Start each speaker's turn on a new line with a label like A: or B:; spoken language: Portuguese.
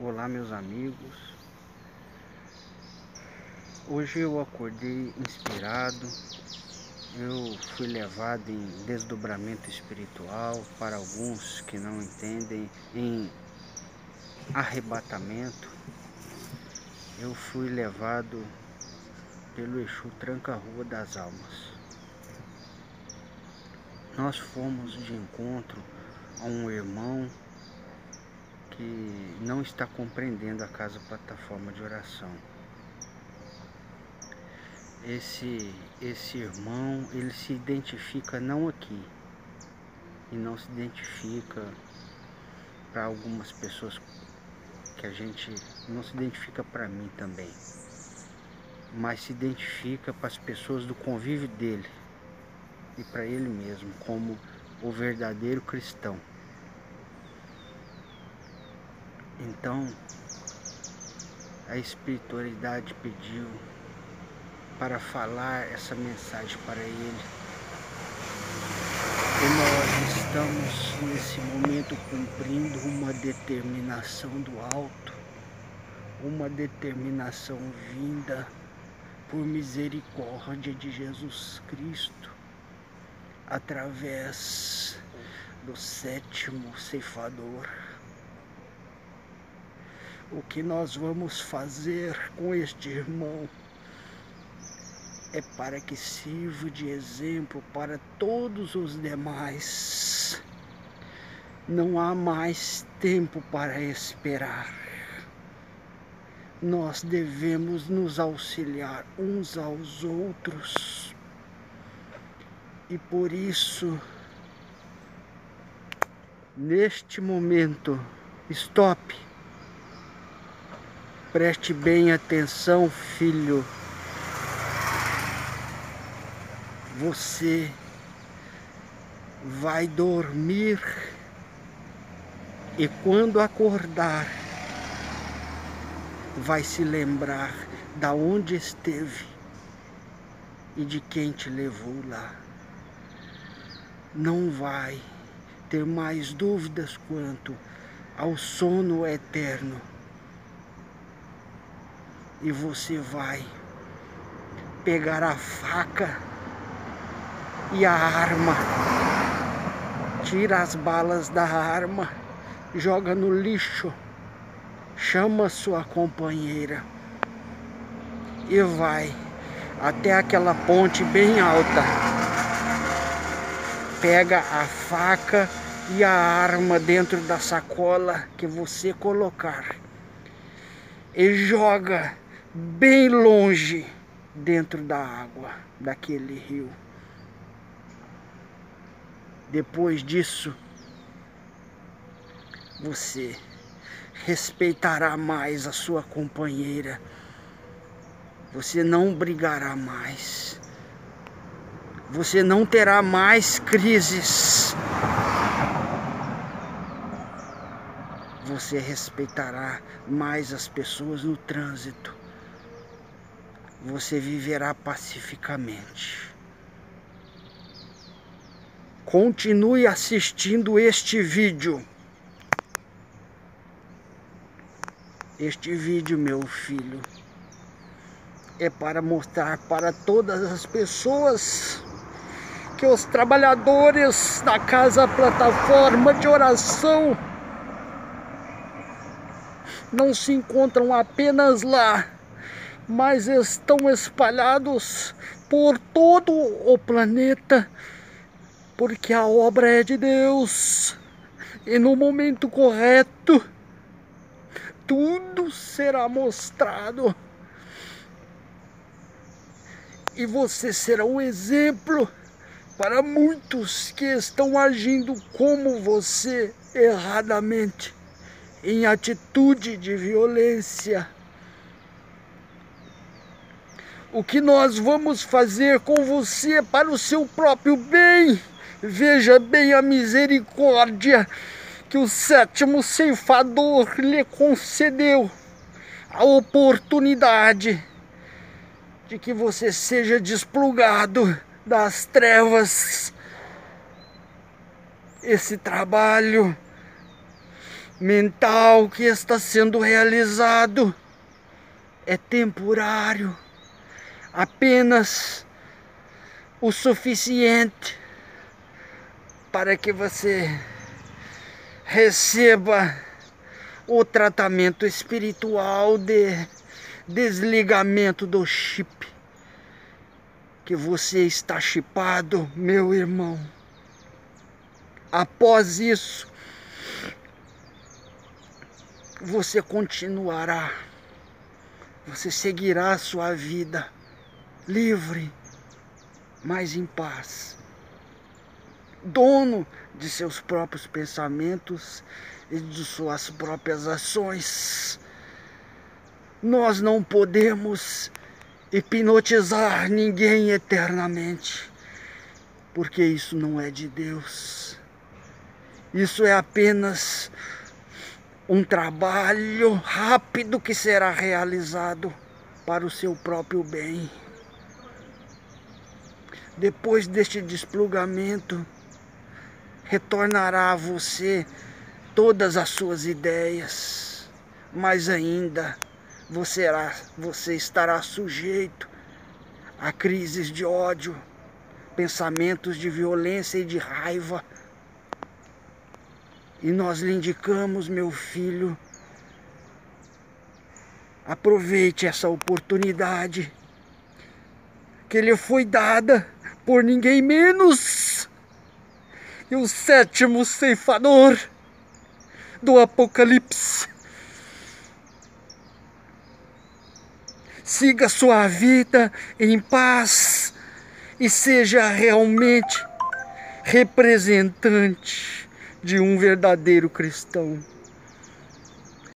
A: Olá meus amigos. Hoje eu acordei inspirado. Eu fui levado em desdobramento espiritual Para alguns que não entendem Em arrebatamento. Eu fui levado pelo Exu Tranca-Rua das Almas. Nós fomos de encontro a um irmão que não está compreendendo a casa plataforma de oração. Esse, esse irmão, ele se identifica não aqui, e não se identifica para algumas pessoas que a gente não se identifica para mim também, mas se identifica para as pessoas do convívio dele e para ele mesmo como o verdadeiro cristão. Então, a espiritualidade pediu para falar essa mensagem para ele. E nós estamos nesse momento cumprindo uma determinação do alto, uma determinação vinda por misericórdia de Jesus Cristo, através do sétimo ceifador o que nós vamos fazer com este irmão é para que sirva de exemplo para todos os demais. Não há mais tempo para esperar. Nós devemos nos auxiliar uns aos outros. E por isso, neste momento, stop. Preste bem atenção, filho. Você vai dormir e quando acordar, vai se lembrar da onde esteve e de quem te levou lá. Não vai ter mais dúvidas quanto ao sono eterno e você vai pegar a faca e a arma, tira as balas da arma, joga no lixo, chama sua companheira e vai até aquela ponte bem alta. Pega a faca e a arma dentro da sacola que você colocar e joga bem longe dentro da água daquele rio. Depois disso, você respeitará mais a sua companheira. Você não brigará mais. Você não terá mais crises. Você respeitará mais as pessoas no trânsito você viverá pacificamente. Continue assistindo este vídeo. Este vídeo, meu filho, é para mostrar para todas as pessoas que os trabalhadores da casa plataforma de oração não se encontram apenas lá, mas estão espalhados por todo o planeta, porque a obra é de Deus e no momento correto tudo será mostrado. E você será um exemplo para muitos que estão agindo como você erradamente em atitude de violência o que nós vamos fazer com você para o seu próprio bem. Veja bem a misericórdia que o sétimo ceifador lhe concedeu a oportunidade de que você seja desplugado das trevas. Esse trabalho mental que está sendo realizado é temporário, apenas o suficiente para que você receba o tratamento espiritual de desligamento do chip que você está chipado, meu irmão. Após isso, você continuará, você seguirá a sua vida livre, mas em paz, dono de seus próprios pensamentos e de suas próprias ações. Nós não podemos hipnotizar ninguém eternamente, porque isso não é de Deus. Isso é apenas um trabalho rápido que será realizado para o seu próprio bem. Depois deste desplugamento, retornará a você todas as suas ideias, mas ainda você, você estará sujeito a crises de ódio, pensamentos de violência e de raiva. E nós lhe indicamos, meu filho, aproveite essa oportunidade que lhe foi dada por ninguém menos que o sétimo ceifador do Apocalipse. Siga sua vida em paz e seja realmente representante de um verdadeiro cristão.